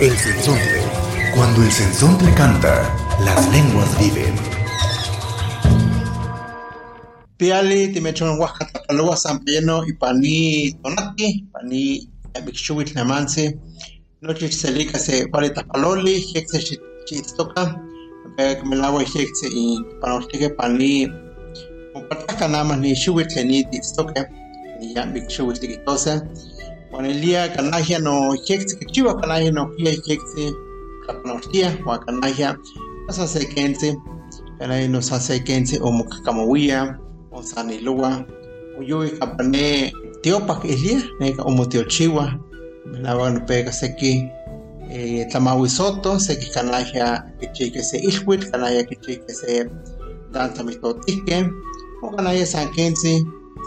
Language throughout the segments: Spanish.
El sensontle. Cuando el sensontle canta, las lenguas viven. Piali, Timechon, Oaxaca, Paloa, San Pelleno, y Pani, Tonati, Pani, Bixchuit, Namanse, Noche Celica, se Paleta Paloli, Hexe, Chistoca, Melagua, Hexe, y Panostique, Pani, Compataca, Namas, ni Shuit, ni Tistoca, ni ya Bixchuit, Ligitosa, Juanelia, Canajia, no que Chiva, Canajia, no Kia, Hexe, Capanostia, Huacanajia, Nosasequense, Canajia, Nosasequense, o Mocacamahuia, o Sanilua, Uyui, Capane, Tiopa, Ilia, Nega, o Motiochiwa, Melaban, Pega, Seki, Tamahuisoto, Seki, Canajia, que chique se Ishwit, Canajia, que chique se Danza Mitotique, o Canajia, Sanquense,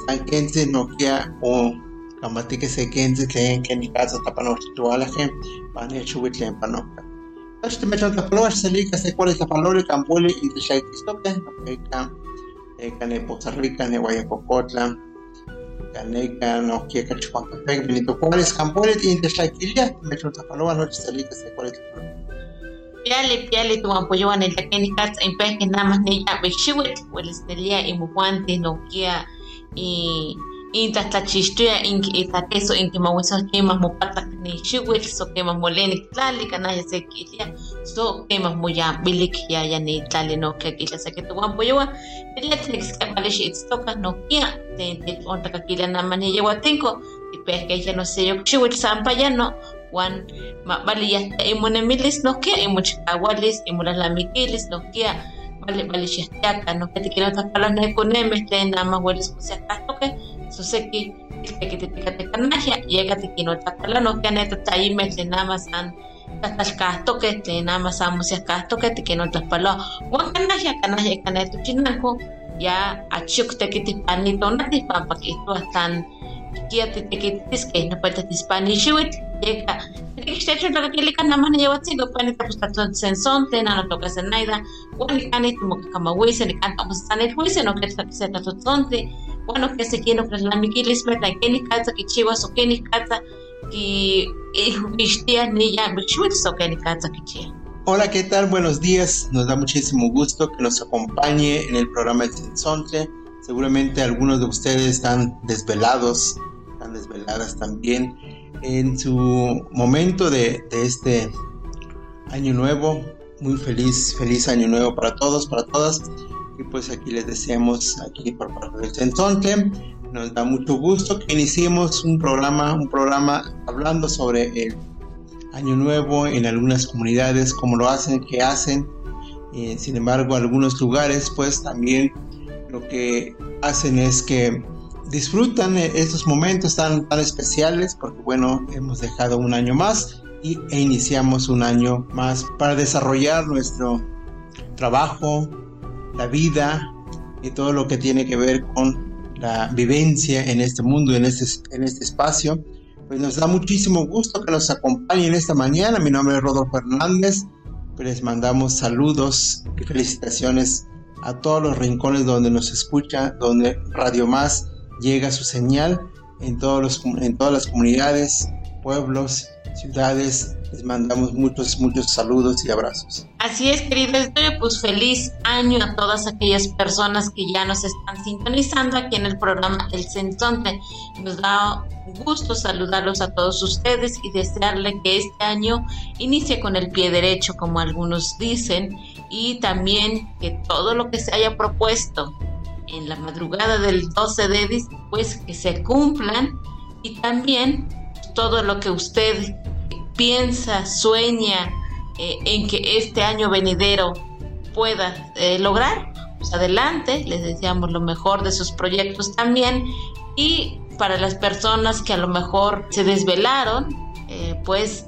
Sanquense, Nokia, o Kamatike se kenzi tlen ken ikaza tapanoltitualaje pani chuwi tlen panoka. Tax timechon tapaloa selika se cuál tapalori campoli y te shaitistoke nokeika kane Poza Rica ne Guayacocotla kaneka no kieka Chupancapec Benito Juárez campoli y te shaikilia timechon tapaloa noche selika se cuál Piali, piali, tu ampoyo en el yakeni katz en pez que nada más ne ya bexiwit, hueles telia y mujuante no y inta tlachixtoya inki itateso inki mawiso kemas mopatlak ni xiwitl so kemas moleni tlali kanaya se kilia so kemas moya bilik ya ya ni tlali no que kilia se que tu wan poyowa kilia tlex kapalish itstoka no kia te te onta kakilia na mani yewa tinko y pe que ya no sé yo xiwitl sampa ya no wan ma bali ya imunemilis no kia imuchikawalis imulaslamikilis no kia vale vale xistiaka no que te quiero tapalas no econemes te nada más hueles pues acá toque suseki tekititikatecanaxia yeka tikinotlakuala nohkia netotayimeh tlen nama san tlahtlalkahtoke tlen nama san mosiahkahtoke tikinotlaspaloa uan kanaxia kanaxia ika netochinanko ya achiyok tekitihpani tonatih pampa kihtowa tlan kia titekitiskeh nopalta tispani xiwitl yeka tikixtechontlakakilika nama niyewatzinko pani tapostlatlon sensontle nanotoka senaida uan nikani timokakamawise nikanta omostlanilhuise noketlakisetlatotzontli bueno, que se quiere ofrecer la miquilis, ¿verdad? Que ni casa que chivas o que ni casa que vistia ni ya bichuits o que ni casa que chivas. Hola, ¿qué tal? Buenos días. Nos da muchísimo gusto que nos acompañe en el programa El Sensontle. Seguramente algunos de ustedes están desvelados, están desveladas también en su momento de, de este año nuevo. Muy feliz, feliz año nuevo para todos, para todas y pues aquí les deseamos aquí por parte del Sensonte. Nos da mucho gusto que iniciemos un programa, un programa hablando sobre el Año Nuevo en algunas comunidades, cómo lo hacen, qué hacen. Eh, sin embargo, algunos lugares pues también lo que hacen es que disfrutan estos momentos tan, tan especiales porque bueno, hemos dejado un año más y, e iniciamos un año más para desarrollar nuestro trabajo, la vida y todo lo que tiene que ver con la vivencia en este mundo, en este, en este espacio. Pues nos da muchísimo gusto que nos acompañen esta mañana. Mi nombre es Rodolfo Hernández. Les mandamos saludos y felicitaciones a todos los rincones donde nos escucha, donde Radio Más llega su señal en, todos los, en todas las comunidades, pueblos, ciudades. Les mandamos muchos, muchos saludos y abrazos. Así es, querido pues feliz año a todas aquellas personas que ya nos están sintonizando aquí en el programa El Sensonte. Nos da gusto saludarlos a todos ustedes y desearle que este año inicie con el pie derecho, como algunos dicen, y también que todo lo que se haya propuesto en la madrugada del 12 de diciembre, pues que se cumplan y también todo lo que usted piensa, sueña eh, en que este año venidero pueda eh, lograr, pues adelante, les deseamos lo mejor de sus proyectos también. Y para las personas que a lo mejor se desvelaron, eh, pues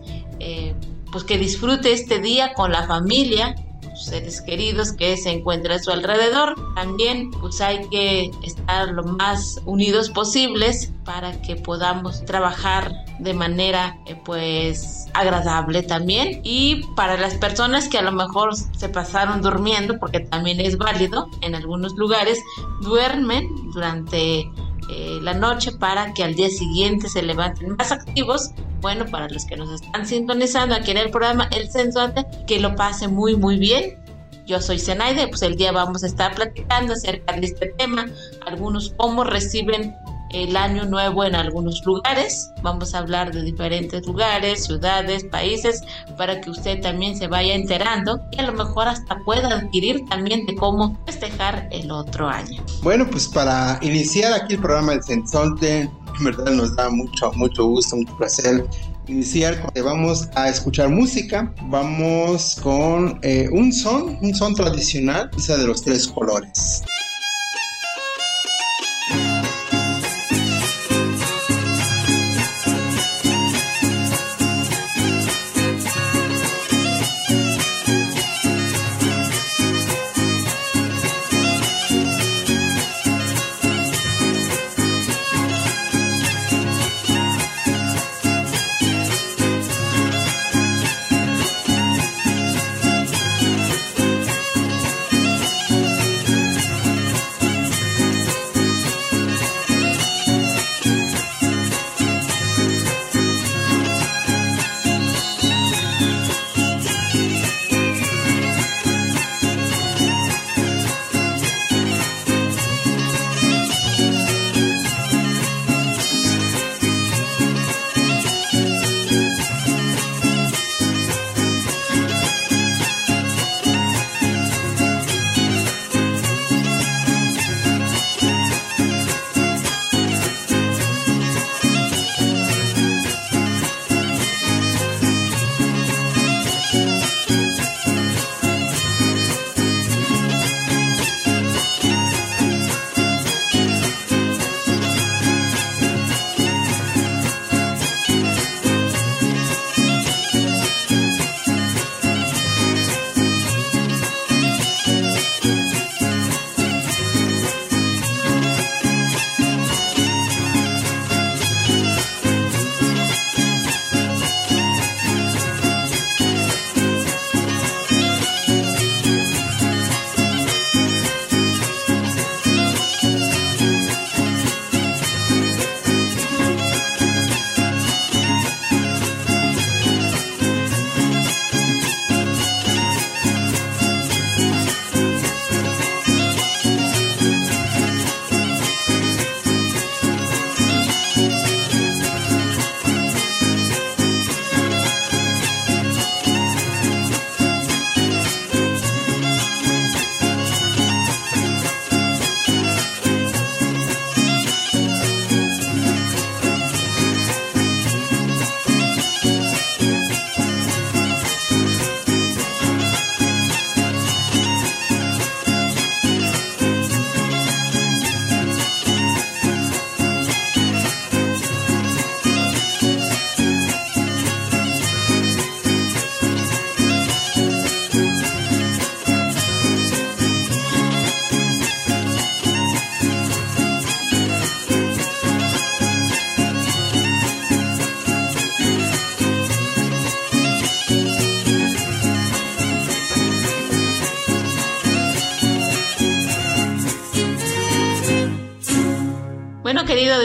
pues que disfrute este día con la familia, seres queridos que se encuentran a su alrededor. También pues hay que estar lo más unidos posibles para que podamos trabajar de manera eh, pues agradable también y para las personas que a lo mejor se pasaron durmiendo porque también es válido en algunos lugares duermen durante eh, la noche para que al día siguiente se levanten más activos. Bueno, para los que nos están sintonizando aquí en el programa El Sensonte, que lo pase muy, muy bien. Yo soy Zenaide, pues el día vamos a estar platicando acerca de este tema, algunos cómo reciben el año nuevo en algunos lugares. Vamos a hablar de diferentes lugares, ciudades, países, para que usted también se vaya enterando y a lo mejor hasta pueda adquirir también de cómo festejar el otro año. Bueno, pues para iniciar aquí el programa del Sensonte, en verdad nos da mucho, mucho gusto, mucho placer iniciar. Vamos a escuchar música. Vamos con eh, un son, un son tradicional, esa de los tres colores.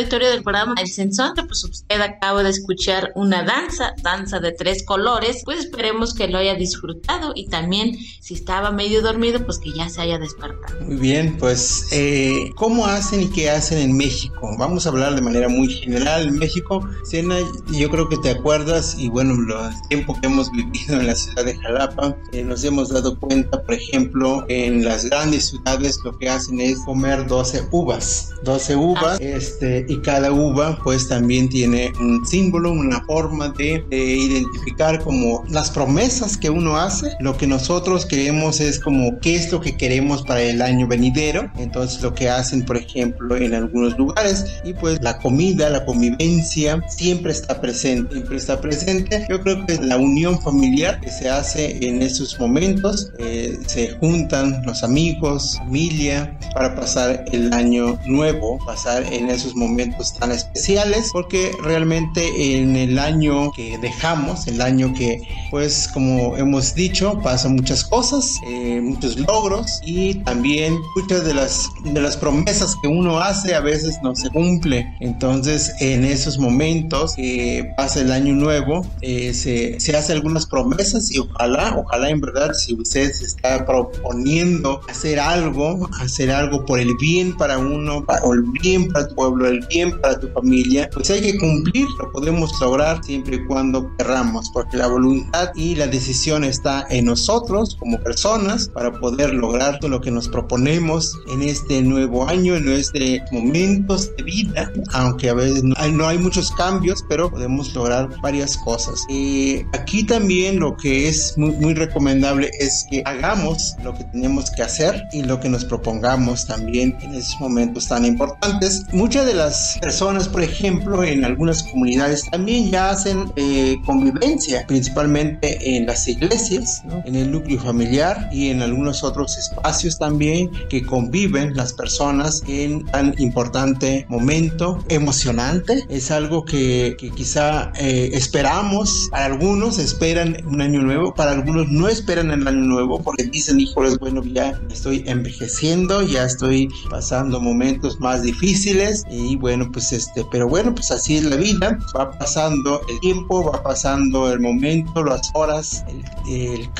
Auditorio del programa El Sensonte, pues usted acaba de escuchar una danza, danza de tres colores, pues esperemos que lo haya disfrutado y también si estaba medio dormido, pues que ya se haya despertado. Muy bien, pues eh, ¿cómo hacen y qué hacen en México? Vamos a hablar de manera muy general. En México, Sena, yo creo que te acuerdas y bueno, el tiempo que hemos vivido en la ciudad de Jalapa, eh, nos hemos dado cuenta, por ejemplo, en las grandes ciudades lo que hacen es comer 12 uvas. 12 uvas. Ah. este, y cada uva pues también tiene un símbolo, una forma de, identificar como las promesas que uno hace, lo que nosotros queremos es como qué es lo que queremos para el año venidero, entonces lo que hacen por ejemplo en algunos lugares y pues la comida, la convivencia siempre está presente, siempre está presente, yo creo que la unión familiar que se hace en esos momentos, eh, se juntan los amigos, familia, para pasar el año nuevo, pasar en esos momentos tan especiales, porque realmente en el año que dejamos, el año que, pues como hemos dicho, pasan muchas cosas, eh, muchos logros y también muchas de las, de las promesas que uno hace a veces no se cumple. Entonces, en esos momentos que pasa el año nuevo, eh, se, se hace algunas promesas y ojalá, ojalá en verdad, si usted se está proponiendo hacer algo, hacer algo por el bien para uno, para el bien para tu pueblo, el bien para tu familia, pues hay que cumplir, lo podemos lograr siempre y cuando querramos, porque la voluntad y la decisión está en nosotros como personas para poder lograr lo que nos proponemos en este nuevo año, en este momentos de vida, aunque a veces no hay, no hay muchos cambios, pero podemos lograr varias cosas. y aquí también lo que es muy, muy recomendable es que hagamos lo que tenemos que hacer y lo que nos propongamos también en esos momentos tan importantes. Muchas de las personas, por ejemplo, en algunas comunidades también ya hacen eh, convivencia, principalmente en las iglesias, en el núcleo familiar y en algunos otros espacios también que conviven las personas en tan importante momento emocionante. Es algo que, que quizá eh, esperamos, para algunos esperan un año nuevo, para algunos no esperan el año nuevo porque dicen, híjoles, bueno, ya estoy envejeciendo, ya estoy pasando momentos más difíciles y bueno, pues este, pero bueno, pues así es la vida, va pasando el tiempo, va pasando el momento, las horas, el, el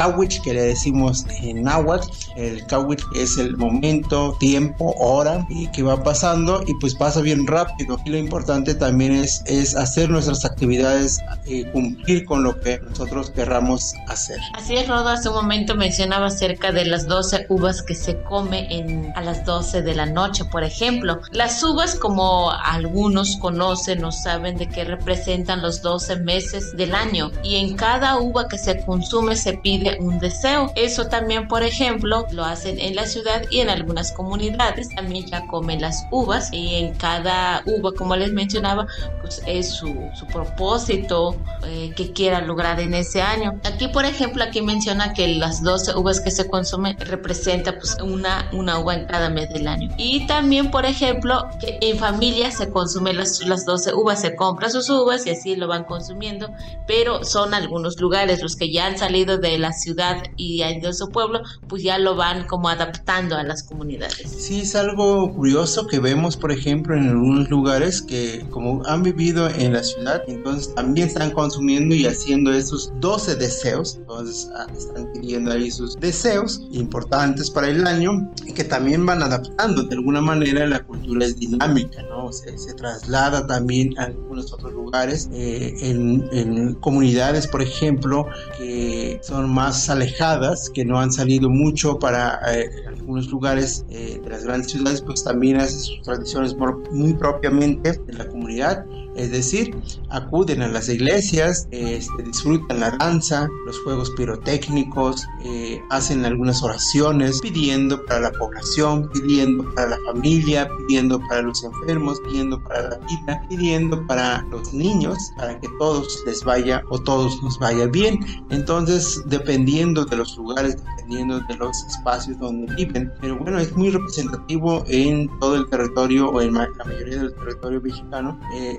que le decimos en náhuatl, el kawich es el momento, tiempo, hora y que va pasando y pues pasa bien rápido y lo importante también es, es hacer nuestras actividades y cumplir con lo que nosotros querramos hacer. Así es, Rodo, hace un momento mencionaba acerca de las 12 uvas que se come en, a las 12 de la noche, por ejemplo. Las uvas, como algunos conocen o saben de qué representan los 12 meses del año y en cada uva que se consume se pide un deseo. Eso también, por ejemplo, lo hacen en la ciudad y en algunas comunidades también ya comen las uvas y en cada uva, como les mencionaba, pues es su, su propósito eh, que quiera lograr en ese año. Aquí, por ejemplo, aquí menciona que las 12 uvas que se consumen representa pues una, una uva en cada mes del año. Y también, por ejemplo, que en familia se consumen las, las 12 uvas, se compran sus uvas y así lo van consumiendo, pero son algunos lugares, los que ya han salido de la ciudad y de su pueblo, pues ya lo van como adaptando a las comunidades. Sí, es algo curioso que vemos, por ejemplo, en algunos lugares que como han vivido en la ciudad, entonces también están consumiendo y haciendo esos 12 deseos, entonces ah, están pidiendo ahí sus deseos importantes para el año y que también van adaptando de alguna manera la cultura es dinámica, ¿no? Se, se traslada también a algunos otros lugares, eh, en, en, comunidades, por ejemplo, que son más alejadas, que no han salido mucho para eh, algunos lugares eh, de las grandes ciudades, pues también hacen sus tradiciones muy propiamente de la comunidad es decir, acuden a las iglesias, este, disfrutan la danza, los juegos pirotécnicos, eh, hacen algunas oraciones pidiendo para la población, pidiendo para la familia, pidiendo para los enfermos, pidiendo para la vida, pidiendo para los niños, para que todos les vaya o todos nos vaya bien. Entonces, dependiendo de los lugares, dependiendo de los espacios donde viven, pero bueno, es muy representativo en todo el territorio o en la mayoría del territorio mexicano. Eh,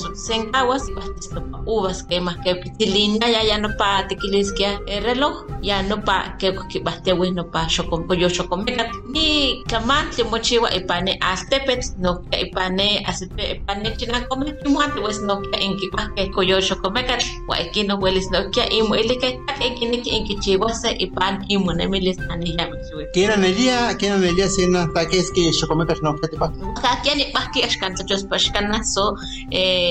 y bastisto pa uvas que más que pitilina ya ya no pa tequilis que el reloj ya no pa que baste no pa chocom yo chocomecat ni kaman te mochiwa ipane astepet no ipane pane aceite pane china come muat pues no que en que más que coyocho come que wa aquí no hueles no que y mu ele que que ni que en que chivo se y pan y mu ne miles ani ya Quieren el día, quieren el día sin hasta que yo que no que te pasa. Ka que ni pas que pas kan so eh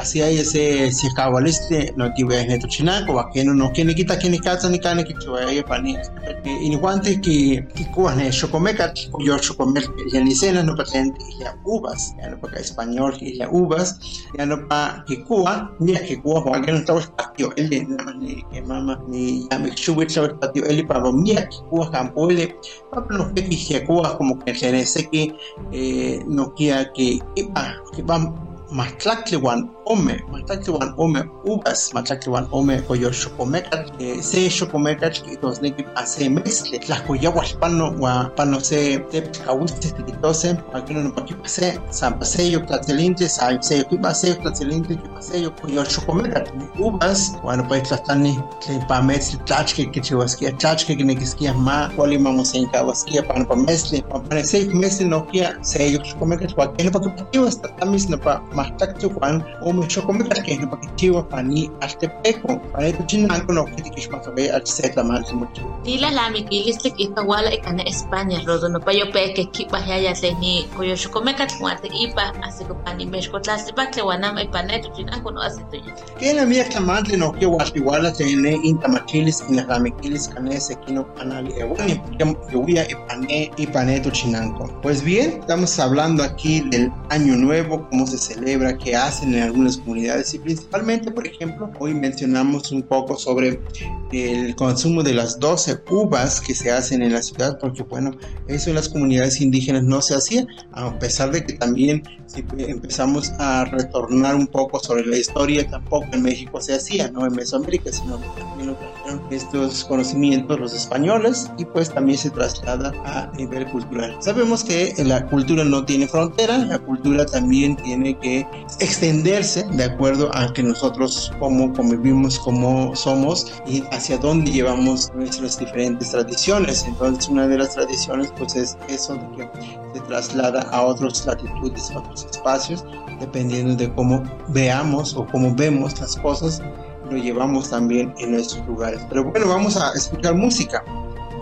ese se acabó este no que ve en tu chinaco va que no no que ni quita que ni casa ni cane que yo ahí pane y ni guante que que cuan es yo come ka yo yo come ya ni cena no presente ya uvas ya no para español ya uvas ya no para que cua ni que cua va que no está patio el ni que mama ni ya me sube el patio el para mí que cua campo el no que que cua como que se ese que eh, no quiera que iba que va más wan ome, más wan ome uvas, más wan ome eh, se ne que pase mezcle, coya pano wa pano se te caustes titose, aquí no pa que pase, san paseo tlatelinte, san se que pase tlatelinte que paseo coyo chocomecat, uvas, bueno pues tlatani que pa mezcle tlachke que chivasquia tlachke esquia ma, cuali vamos en cabasquia para pa mezcle, pa parece que mezcle no quia se yo cualquier pa que no pa me que no chivo pani hasta peco para tu chinanco no que tikish más ve al set la mal mucho. Dila la mi kilis te kita wala ikana España rodo no payo pe que ki pa ya se ni koyo chocome kat muate ipa así que pani meshko tlas pa que wanam e pane tu chinanco no hace tu que la mía clamante no que was igual se ne intamachilis en la ramiquilis cane se kino canal e bueno yo voy a pane y pane tu chinanco pues bien estamos hablando aquí del año nuevo cómo se celebra qué hacen en algunas comunidades y principalmente, por ejemplo, hoy mencionamos un poco sobre el consumo de las 12 uvas que se hacen en la ciudad, porque bueno, eso en las comunidades indígenas no se hacía, a pesar de que también si empezamos a retornar un poco sobre la historia, tampoco en México se hacía, no en Mesoamérica, sino también lo trajeron estos conocimientos los españoles y pues también se traslada a nivel cultural. Sabemos que la cultura no tiene frontera, la cultura también tiene que extenderse de acuerdo a que nosotros como convivimos, como somos y hacia dónde llevamos nuestras diferentes tradiciones. Entonces una de las tradiciones pues es eso de que se traslada a otras latitudes, a otros espacios, dependiendo de cómo veamos o cómo vemos las cosas, lo llevamos también en nuestros lugares. Pero bueno, vamos a escuchar música.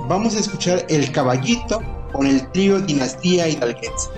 Vamos a escuchar El Caballito con el trío Dinastía Hidalguense.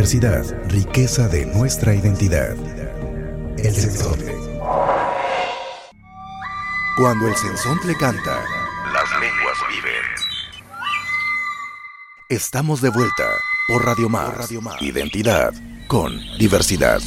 Diversidad, riqueza de nuestra identidad. El sensontle. Cuando el sensontle canta, las lenguas viven. Estamos de vuelta por Radio Más. Identidad con diversidad.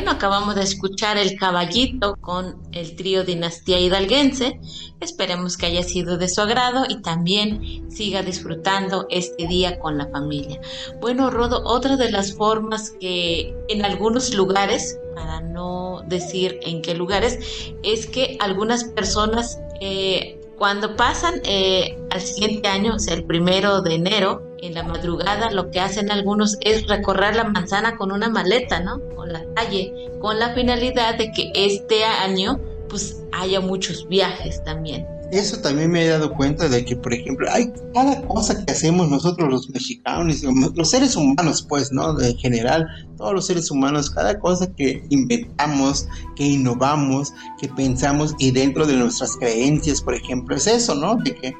Bueno, acabamos de escuchar El Caballito con el trío Dinastía Hidalguense. Esperemos que haya sido de su agrado y también siga disfrutando este día con la familia. Bueno, Rodo, otra de las formas que en algunos lugares, para no decir en qué lugares, es que algunas personas eh, cuando pasan eh, al siguiente año, o sea, el primero de enero, en la madrugada, lo que hacen algunos es recorrer la manzana con una maleta, ¿no? Con la calle, con la finalidad de que este año, pues, haya muchos viajes también eso también me he dado cuenta de que, por ejemplo, hay cada cosa que hacemos nosotros los mexicanos, los seres humanos, pues, ¿no? En general, todos los seres humanos, cada cosa que inventamos, que innovamos, que pensamos y dentro de nuestras creencias, por ejemplo, es eso, ¿no? De que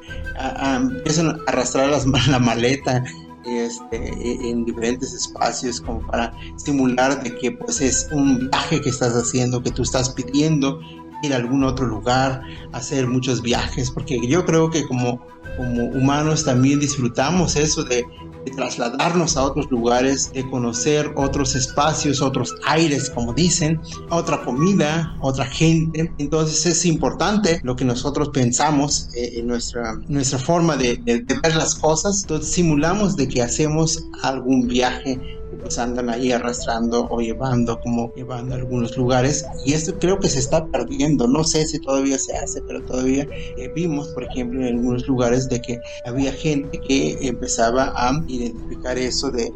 empiezan a arrastrar las, la maleta este, e, en diferentes espacios como para estimular de que pues es un viaje que estás haciendo, que tú estás pidiendo ir a algún otro lugar, hacer muchos viajes, porque yo creo que como, como humanos también disfrutamos eso de, trasladarnos a otros lugares, de conocer otros espacios, otros aires, como dicen, otra comida, otra gente. Entonces es importante lo que nosotros pensamos eh, en nuestra, nuestra forma de, de ver las cosas. Entonces simulamos de que hacemos algún viaje pues andan ahí arrastrando o llevando, como llevando a algunos lugares. Y esto creo que se está perdiendo. No sé si todavía se hace, pero todavía eh, vimos, por ejemplo, en algunos lugares de que había gente que empezaba a identificar eso de,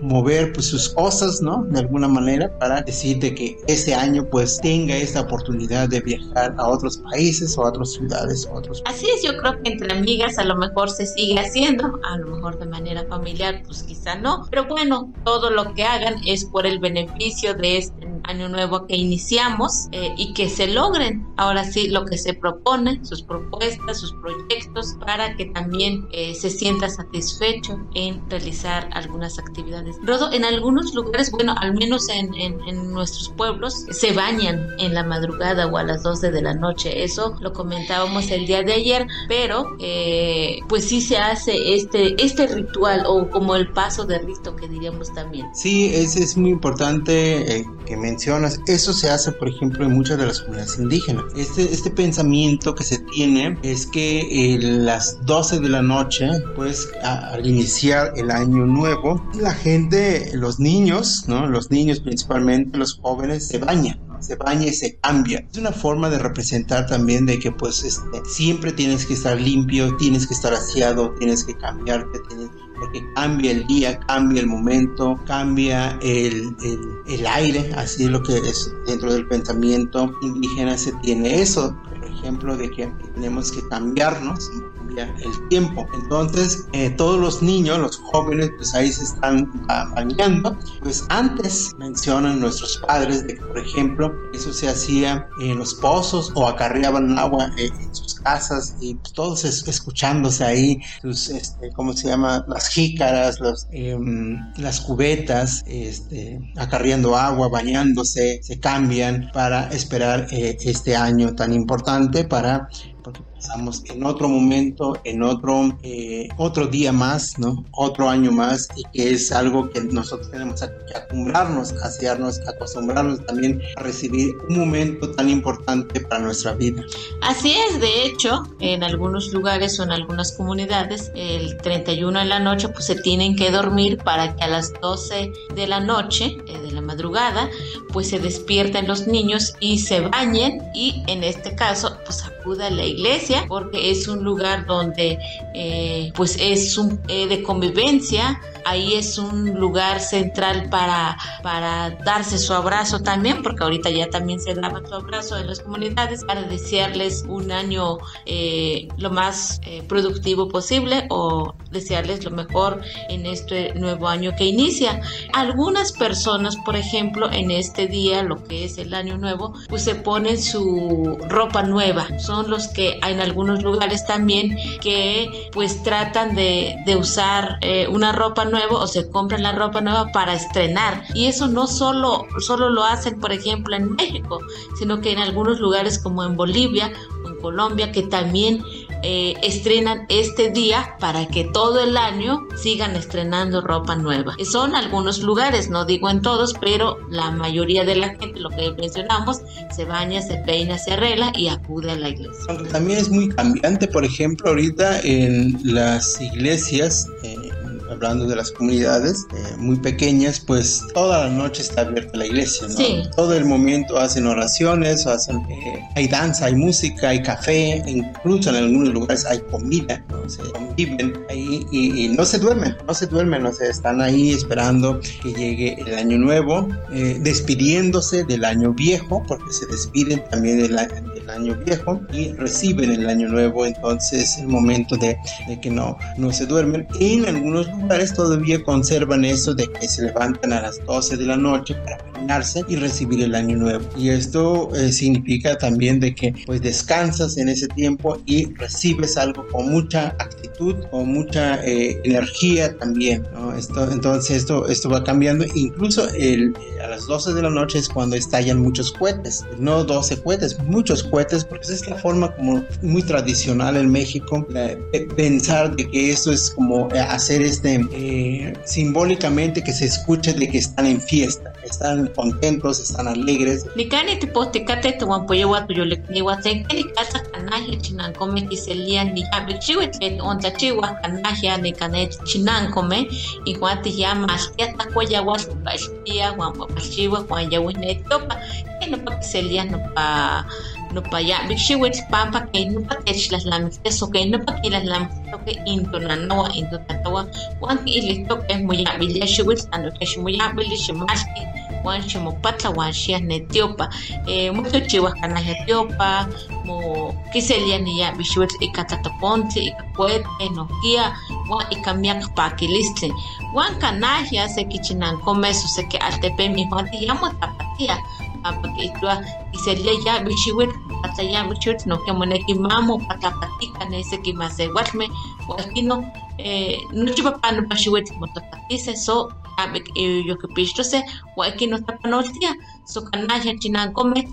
mover pues sus cosas, ¿no? De alguna manera para decir de que ese año pues tenga esta oportunidad de viajar a otros países o a otras ciudades o otros Así es, yo creo que entre amigas a lo mejor se sigue haciendo, a lo mejor de manera familiar pues quizá no, pero bueno, todo lo que hagan es por el beneficio de este año nuevo que iniciamos eh, y que se logren ahora sí lo que se propone, sus propuestas, sus proyectos, para que también eh, se sienta satisfecho en realizar algunas actividades. Rodo, en algunos lugares, bueno, al menos en, en, nuestros pueblos, se bañan en la madrugada o a las 12 de la noche. Eso lo comentábamos el día de ayer, pero eh, pues sí se hace este, este ritual o como el paso de rito que diríamos también. Sí, es, es muy importante que mencionas. Eso se hace, por ejemplo, en muchas de las comunidades indígenas. Este, este pensamiento que se tiene es que las 12 de la noche, pues al iniciar el año nuevo, la gente, los niños, ¿no? Los niños principalmente, los jóvenes, se bañan se baña y se cambia. Es una forma de representar también de que pues este, siempre tienes que estar limpio, tienes que estar aseado, tienes que cambiarte, tienes porque cambia el día, cambia el momento, cambia el, el, aire, así es lo que es dentro del pensamiento indígena se tiene eso, por ejemplo, de que tenemos que cambiarnos el tiempo. Entonces, eh, todos los niños, los jóvenes, pues ahí se están bañando. Pues antes mencionan nuestros padres de que, por ejemplo, eso se hacía en los pozos o acarreaban agua eh, en sus casas y pues, todos escuchándose ahí, sus, este, ¿cómo se llama? Las jícaras, em, las cubetas, este, acarreando agua, bañándose, se cambian para esperar eh, este año tan importante para porque pensamos en otro momento, en otro, eh, otro día más, ¿no? Otro año más y que es algo que nosotros tenemos que acostumbrarnos, hacernos, acostumbrarnos también a recibir un momento tan importante para nuestra vida. Así es, de hecho, en algunos lugares o en algunas comunidades, el 31 de la noche, pues se tienen que dormir para que a las 12 de la noche, eh, madrugada, pues se despierten los niños y se bañen y en este caso, pues acuda a la iglesia porque es un lugar donde eh, pues es un, eh, de convivencia ahí es un lugar central para, para darse su abrazo también, porque ahorita ya también se daba su abrazo en las comunidades para desearles un año eh, lo más eh, productivo posible o desearles lo mejor en este nuevo año que inicia. Algunas personas, por ejemplo, en este día, lo que es el año nuevo, pues se ponen su ropa nueva, son los que en algunos lugares también que pues tratan de, de usar eh, una ropa nueva o se compran la ropa nueva para estrenar. Y eso no solo, solo lo hacen, por ejemplo, en México, sino que en algunos lugares como en Bolivia o en Colombia que también eh, estrenan este día para que todo el año sigan estrenando ropa nueva. Son algunos lugares, no digo en todos, pero la mayoría de la gente, lo que mencionamos, se baña, se peina, se arregla y acude a la iglesia. También es muy cambiante, por ejemplo, ahorita en las iglesias. Eh, hablando de las comunidades eh, muy pequeñas, pues toda la noche está abierta la iglesia, ¿no? Sí. Todo el momento hacen oraciones, hacen, eh, hay danza, hay música, hay café, incluso en algunos lugares hay comida, ¿no? se conviven ahí y, y, no se duermen, no se duermen, o sea, están ahí esperando que llegue el año nuevo, eh, despidiéndose del año viejo, porque se despiden también del, año viejo y reciben el año nuevo, entonces el momento de, de que no, no se duermen. En algunos lugares todavía conservan eso de que se levantan a las 12 de la noche para bañarse y recibir el año nuevo. Y esto eh, significa también de que pues descansas en ese tiempo y recibes algo con mucha actitud, con mucha eh, energía también. ¿no? Esto, entonces esto, esto va cambiando. Incluso el, a las 12 de la noche es cuando estallan muchos cohetes. No 12 cohetes, muchos cohetes, porque esa es la forma como muy tradicional en México, eh, pensar de que esto es como hacer este eh, simbólicamente que se escuche de que están en fiesta, están contentos, están alegres. No pa ya bixiwet pampa que no pa que las lamis eso que no pa que las lamis que into na no into tatawa wan que ile to que muy ya bilia shiwet ando que muy ya bilia shimaski wan shimopatla wan shia ne tiopa eh mucho chiwas kana he tiopa mo kiselia ni ya bixiwet ikatatoponte ikakuete no kia wan ikamiak pakiliste wan kanahia se kichinan comeso se que altepe mi juanti ya mo tapatia apake itua iselia ya bixiwet hasta ya bixiwet no que moneki mamo patapatika ne se que más igualme wakino eh no chipa no pashiwet mo tapatise so abek yo que pistrose wakino tapanotia so kanaya chinan come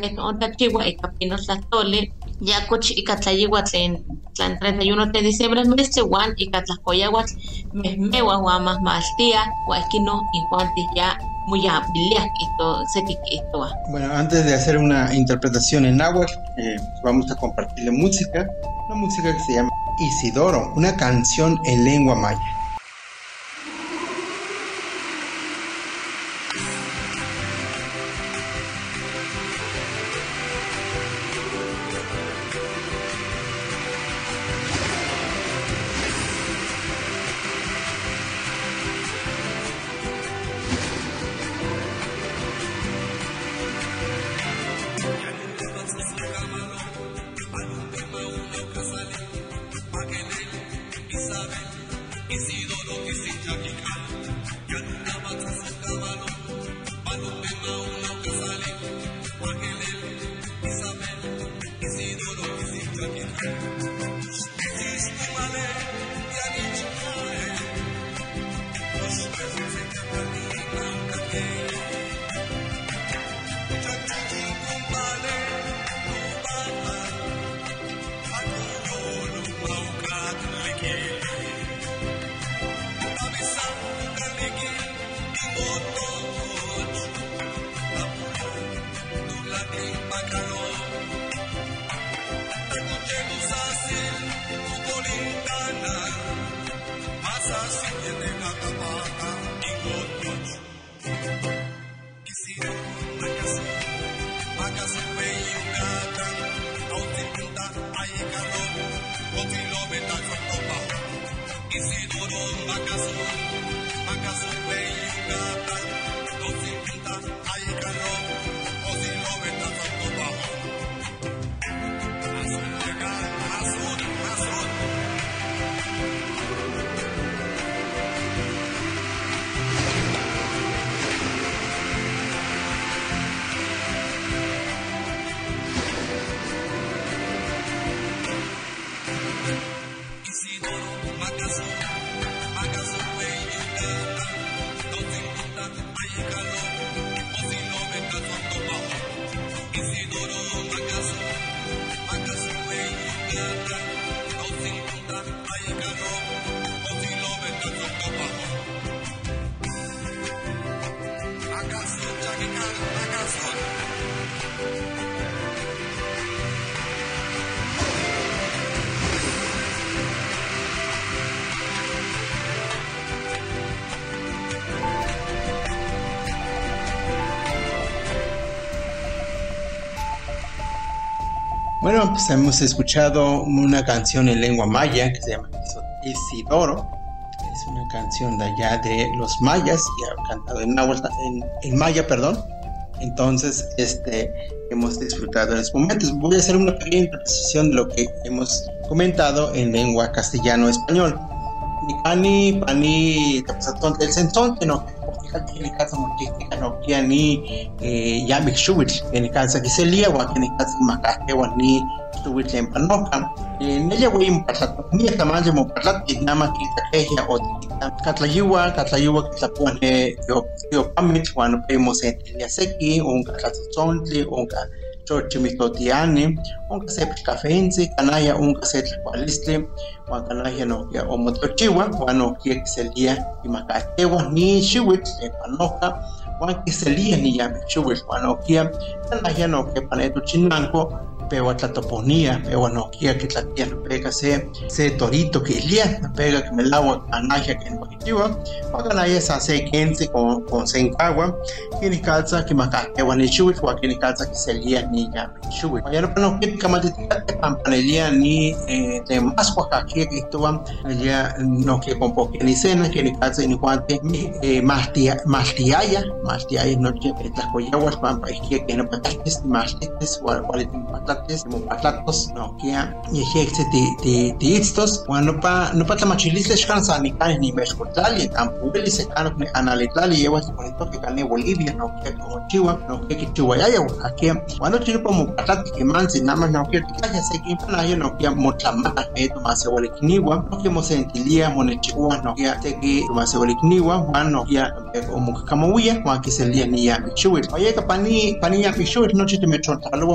que onta chiwa y capinos la tole ya coch y catlayiwa tlen tlan 31 de diciembre mes wan y catlacoyagua mewa guamas más tía wakino y juanti ya muy esto Bueno, antes de hacer una interpretación en náhuatl, eh, vamos a compartirle música, una música que se llama Isidoro, una canción en lengua maya. Isidoro Macaso, Macaso Peyucatán. Bueno, pues hemos escuchado una canción en lengua maya que se llama Isidoro. Es una canción de allá de los mayas y ha cantado en, en, maya, perdón. Entonces, este, hemos disfrutado en estos momentos. Voy a hacer una pequeña interpretación de lo que hemos comentado en lengua castellano-español. Ni pani, el sentón, no kini kasa motika no kia ni ya mi shuwit kini kasa kiselia wa kini kasa makake wa ni shuwit en panoka nella way mpatlat ni tamanje mo patlat nama kita kehya o katlayuwa katlayuwa kitlapuane yo yo pamit wan pe mo se seki un katlatzontli un chochimitotiani unka sepich cafensi kanaya unka setlikualistli wan kanaya nohkia omotochiwa wan nohkia kiselia imakatewa ni xiuitl epanoka wan kiselia niyamik xiuitl wan nohkia kanaya nohkia panetochinanko pewa tlatoponía, pewa noquia que tlatia pega se se torito que ilia, pega que me lawa anaja que no kiwa, paganaya sa se kense con con se encagua, que ni calza que maca que wani chui, kwa que ni calza que se lia ni ya chui. Ya no no que kama de pampanelia ni de más kwa que que tuan ya no que con poco ni cena que ni calza ni guante más tía más tiaya, más tiaya no que las coyaguas pampa que que no patates más es cual cual patlates como patlatos no kia y ejerce de de de estos cuando pa no pa tamachilis shkan sa ni kan ni mexcotlali tampueli se kan ni analitali lleva se conectó que kan Bolivia no que como Chihuahua no que Chihuahua aquí cuando tiene como patlat que mansi nada más no que ya sé que para yo no que motlama esto más se vuelve kniwa no que mo sentilia mo ne Chihuahua no que te que más se vuelve kniwa no que como kama uya kwa que se lia ni ya Chihuahua oye pani ya Chihuahua no te me chontalo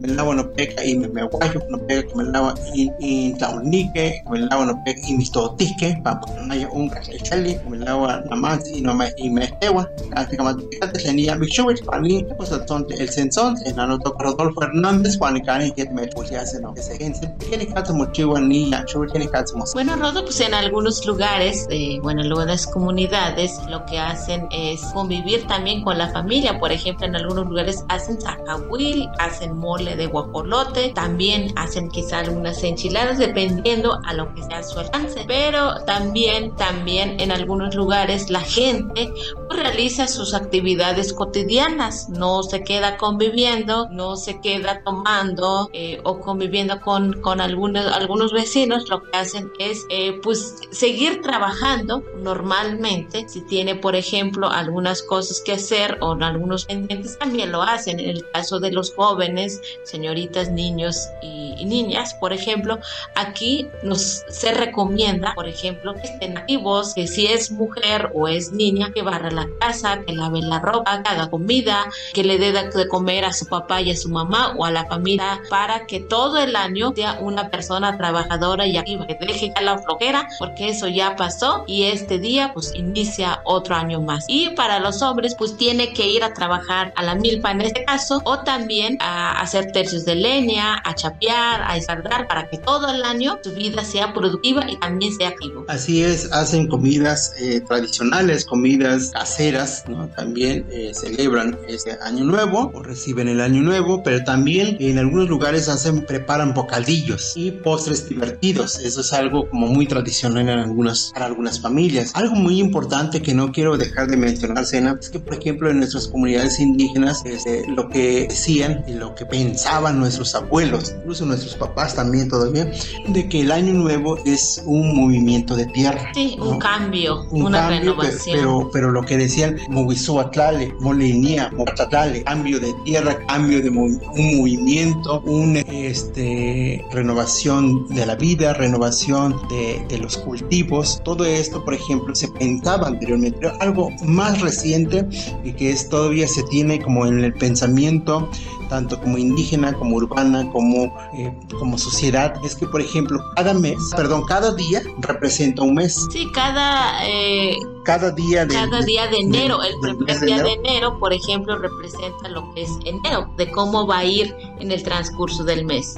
me lavo no pega y me guayo no pega que me lavo y y taunique me lavo no pega y mis totisque para no haya un cachali me lavo nada más y no me y me estewa casi como te tenía mi show para mí pues el sensón en la nota Rodolfo Hernández cuando cani que me pues ya se no que se gente. Tiene caso motivo ni ya show tiene caso bueno Rodo pues en algunos lugares eh, bueno luego las comunidades lo que hacen es convivir también con la familia. Por ejemplo en algunos lugares hacen zacahuil hacen mole de guajolote, también hacen quizá algunas enchiladas dependiendo a lo que sea su alcance, pero también, también en algunos lugares la gente realiza sus actividades cotidianas, no se queda conviviendo, no se queda tomando eh, o conviviendo con, con algunos, algunos vecinos, lo que hacen es eh, pues seguir trabajando normalmente, si tiene por ejemplo algunas cosas que hacer o algunos pendientes también lo hacen, en el caso de los jóvenes, señoritas, niños y, niñas, por ejemplo, aquí nos se recomienda, por ejemplo, que estén activos, que si es mujer o es niña, que barra la casa, que lave la ropa, que haga comida, que le dé de comer a su papá y a su mamá o a la familia para que todo el año sea una persona trabajadora y activa, que deje ya la flojera porque eso ya pasó y este día pues inicia otro año más. Y para los hombres pues tiene que ir a trabajar a la milpa en este caso o también a hacer tercios de leña, a chapear, a escardar para que todo el año su vida sea productiva y también sea activo. Así es, hacen comidas eh, tradicionales, comidas caseras, ¿no? También eh, celebran este año nuevo o reciben el año nuevo, pero también en algunos lugares hacen, preparan bocadillos y postres divertidos. Eso es algo como muy tradicional en algunas, para algunas familias. Algo muy importante que no quiero dejar de mencionar, Sena, es que por ejemplo en nuestras comunidades indígenas este, lo que decían y lo que pensaban nuestros abuelos, incluso nuestros papás también todavía, de que el año nuevo es un movimiento de tierra. Sí, ¿no? un cambio, un una cambio, renovación. Pero, pero lo que decían, Moguizuatlale, Molinía, Motatlale, cambio de tierra, cambio de movi un movimiento, una este, renovación de la vida, renovación de, de, los cultivos. Todo esto, por ejemplo, se pensaba anteriormente, pero algo más reciente y que es todavía se tiene como en el pensamiento tanto como indígena, como urbana, como, eh, como sociedad, es que, por ejemplo, cada mes, perdón, cada día representa un mes. Sí, cada... Eh, cada día de, cada día de enero, el primer día de enero, por ejemplo, representa lo que es enero, de cómo va a ir en el transcurso del mes.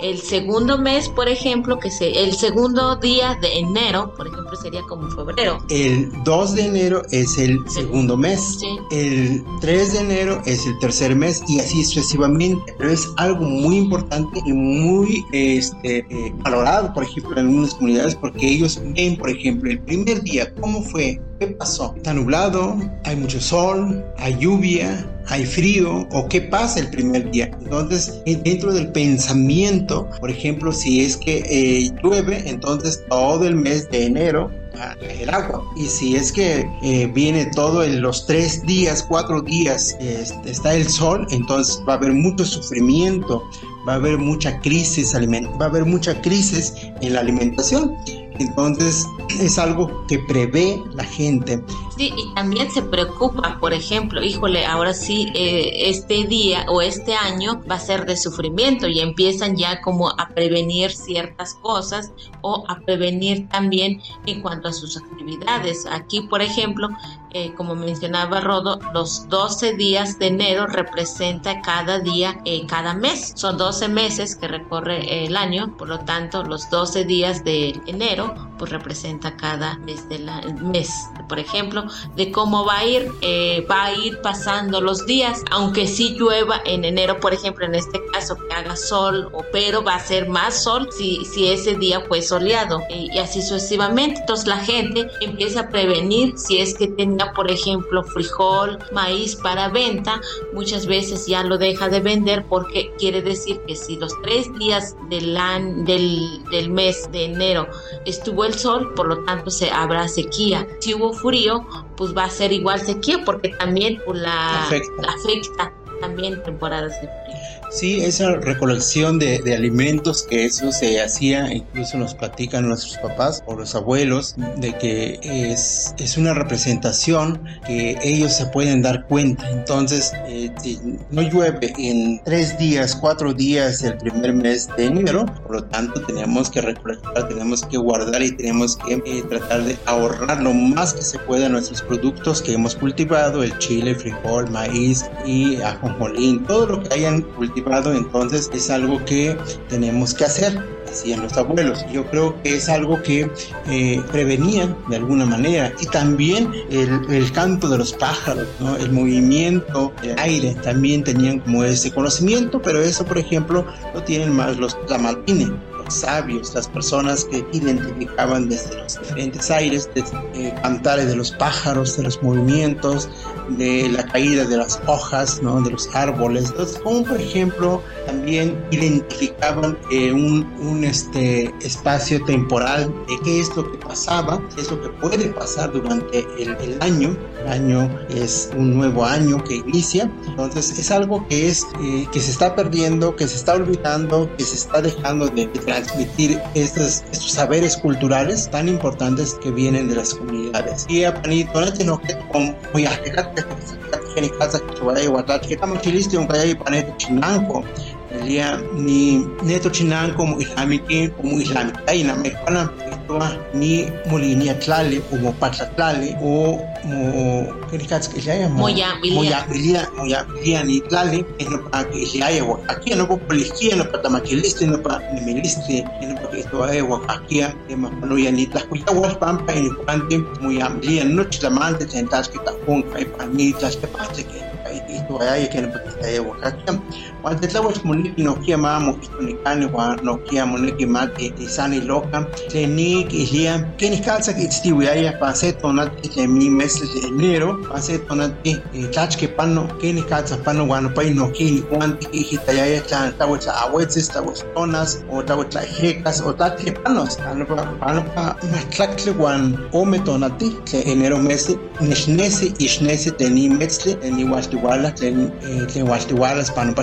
El segundo mes, por ejemplo, que se, el segundo día de enero, por ejemplo, sería como febrero. El 2 de enero es el segundo mes. El 3 de enero es el tercer mes y así sucesivamente. Pero es algo muy importante y muy este, eh, valorado, por ejemplo, en algunas comunidades porque ellos ven, por ejemplo, el primer día, cómo fue, qué pasó. Está nublado, hay mucho sol, hay lluvia, hay frío o qué pasa el primer día. Entonces, eh, dentro del pensamiento, por ejemplo, si es que eh, llueve, entonces todo el mes de enero el agua. Y si es que eh, viene todo en los tres días, cuatro días, este, está el sol, entonces va a haber mucho sufrimiento, va a haber mucha crisis, va a haber mucha crisis en la alimentación. Entonces es algo que prevé la gente. Y también se preocupa, por ejemplo, híjole, ahora sí, eh, este día o este año va a ser de sufrimiento y empiezan ya como a prevenir ciertas cosas o a prevenir también en cuanto a sus actividades. Aquí, por ejemplo, eh, como mencionaba Rodo, los 12 días de enero representa cada día, eh, cada mes. Son 12 meses que recorre el año, por lo tanto, los 12 días de enero, pues representa cada mes del mes. Por ejemplo, de cómo va a ir, eh, va a ir pasando los días, aunque sí llueva en enero, por ejemplo, en este caso que haga sol, o pero va a ser más sol si, si ese día fue soleado, y así sucesivamente. Entonces la gente empieza a prevenir si es que tiene por ejemplo, frijol, maíz para venta, muchas veces ya lo deja de vender porque quiere decir que si los tres días del, del, del mes de enero estuvo el sol, por lo tanto se habrá sequía. Si hubo frío, pues va a ser igual sequía porque también pues, la, afecta. afecta también temporadas de frío. Sí, esa recolección de, alimentos que eso se hacía, incluso nos platican nuestros papás o los abuelos, de que es, es una representación que ellos se pueden dar cuenta. Entonces, eh, no llueve en tres días, cuatro días el primer mes de enero, por lo tanto tenemos que recolectar, tenemos que guardar y tenemos que eh, tratar de ahorrar lo más que se pueda nuestros productos que hemos cultivado, el chile, frijol, maíz y ajonjolín, todo lo que hayan cultivado entonces es algo que tenemos que hacer, decían los abuelos. Yo creo que es algo que eh, prevenían de alguna manera. Y también el, canto de los pájaros, el movimiento, el aire, también tenían como ese conocimiento, pero eso, por ejemplo, lo tienen más los lamartines sabios, las personas que identificaban desde los diferentes aires, desde eh, cantares de los pájaros, de los movimientos, de la caída de las hojas, ¿no? de los árboles. Entonces, como por ejemplo, también identificaban eh, un, un, este, espacio temporal de qué es lo que pasaba, qué es lo que puede pasar durante el, el año. El año es un nuevo año que inicia. Entonces, es algo que, es, eh, que se está perdiendo, que se está olvidando, que se está dejando de, de transmitir estos, estos, saberes culturales tan importantes que vienen de las comunidades. Y a panito, no que con muy que casa que vaya igualdad que estamos chilistas un callay panito chinanco Elia ni neto chinanco como islámico como islámico ahí na me ni Molinia Tlale o Mopatla Tlale o mo Kerikats que ya Moya Moya Milia Moya Milia ni Tlale es no para que se haya aquí no por policía no para tamaquiliste no para ni miliste no para que esto haya aquí que más no ya ni Tlacuya was pampa en Pante Moya Milia no chilamante sentas que tajón hay para ni tas que pase que esto haya que no para que haya Oaxaca cuando te tlawas moniki no kia mamo esto ni cane no kia moniki mate sani loca ni que ilia keni calza que istiwiaya pase tonati que mi mes de enero pase tonati tachke pano keni calza pano guano pai no kini guanti y hitayaya tlan tawet la awetzes tawet tonas o tawet la jecas o tati panos pano pa pano pa matlakle guan ome tonati que enero mes nishnese ishnese teni metzle teni waltiwala teni teni waltiwalas pano pa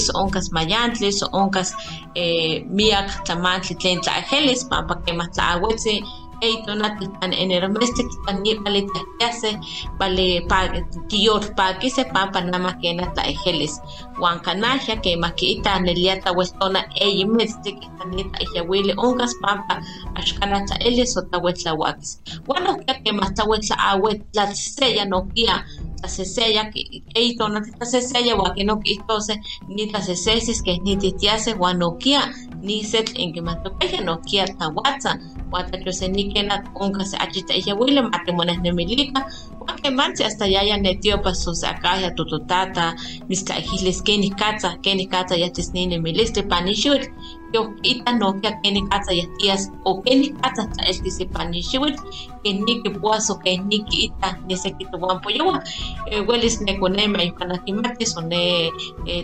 onkas mayantli so onkas eh, miak tlamantli tlen tlaejelis pampa kemah tlaawetzi eitonatl pan eneromestik pani vale tlakiase vale pa kiyor pakise pampa nama kena tlaejelis wan kanahya kemah kiita nelia tawestona eyi mestik tani tlaehyawili onkas pampa axkana tlaelis o tawetlawakis wan ohkia kemah tawetlaawet tlatseya nohkia tlaseseya eito na tlaseseya ua kino kihtose ni tlasesesis keh nitihtiase ua nokia ni setl en kimatopeya nokia tawatza ua tlachosenikena onka se achi taiyawili matemonehnemilika ua kemantzi hasta yaya netiopas o se akahya tototata mitztlaejilis kenih katza kenih katza yachisninimilistli panixiutl yohkita nokia kenih katza yahtias o kenih katza tlaeltisi panixiutl keniki puas o keniki ita nisekitowan poyowa welis nekonema ipanakimatis o ne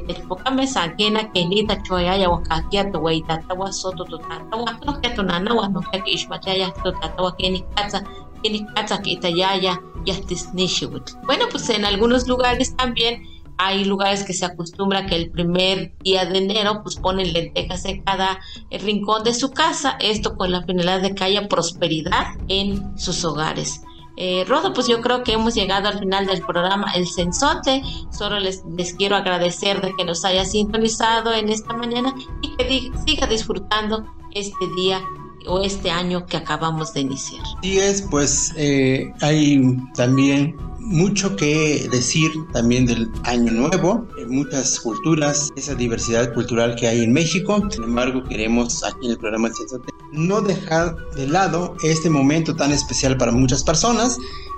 telpokame san kena kenita choyaya wakakia toweitatawa soto totatawa nohkia tonanawa nohkia kiixmatiaya totatawa kenih katza kenih katza kiitayaya yahtisnixiwitl bueno pues en algunos lugares también hay lugares que se acostumbra que el primer día de enero pues ponen lentejas en cada rincón de su casa, esto con la finalidad de que haya prosperidad en sus hogares. Eh, Rodo, pues yo creo que hemos llegado al final del programa El Sensote. Solo les, les quiero agradecer de que nos haya sintonizado en esta mañana y que siga disfrutando este día o este año que acabamos de iniciar. Sí es, pues eh, hay también mucho que decir también del año nuevo, en muchas culturas, esa diversidad cultural que hay en México. Sin embargo, queremos aquí en el programa Sensote no dejar de lado este momento tan especial para muchas personas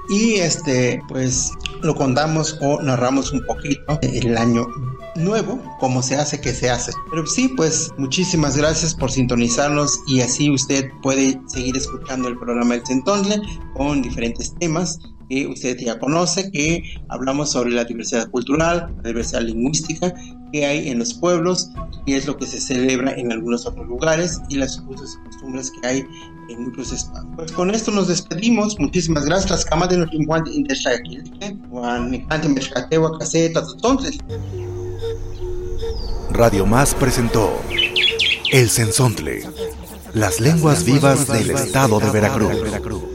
y este pues lo contamos o narramos un poquito el año nuevo, como se hace que se hace. Pero sí, pues muchísimas gracias por sintonizarnos y así usted puede seguir escuchando el programa El Centonle con diferentes temas que usted ya conoce, que hablamos sobre la diversidad cultural, la diversidad lingüística que hay en los pueblos y es lo que se celebra en algunos otros lugares y las usos y costumbres que hay en muchos estados. Pues con esto nos despedimos. Muchísimas gracias. Las camas de encuentro entonces. Radio Más presentó El Sensontle, las lenguas vivas del estado de Veracruz.